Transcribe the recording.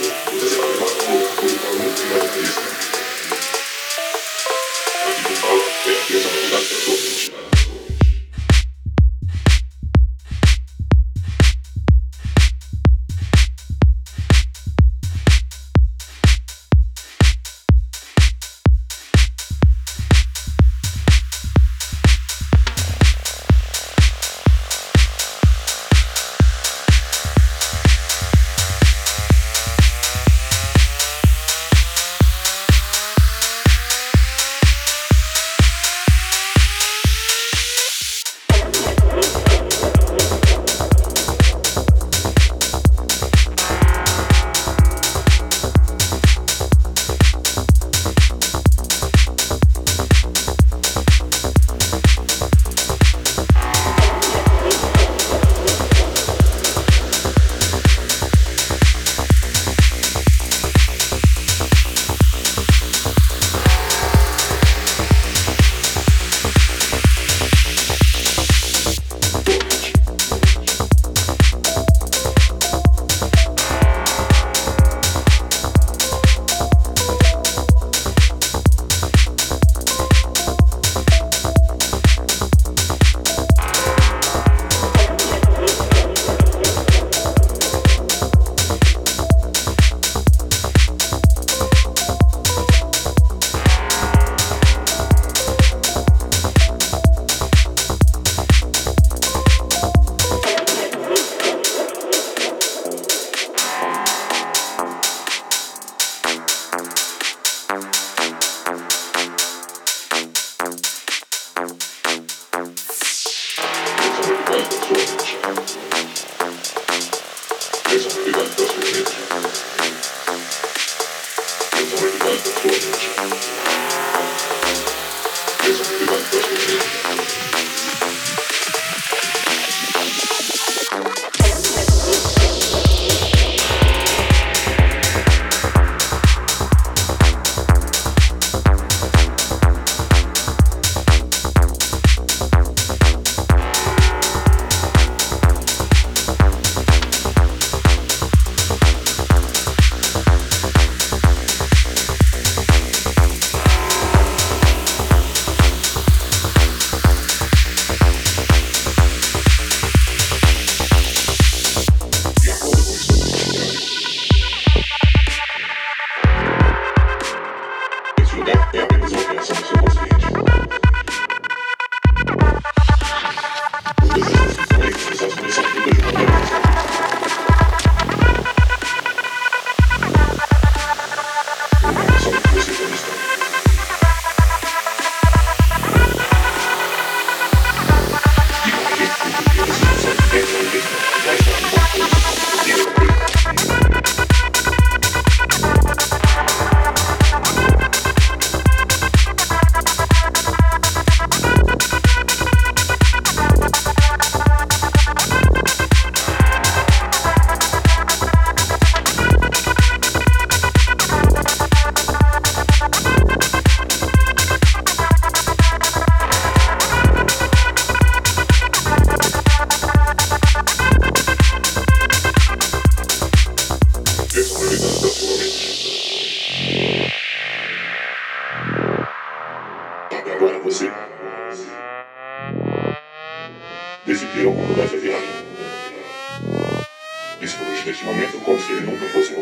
This is my own, my own, my own. Decidiram mudar essa viagem. Desfrute deste momento como se ele nunca fosse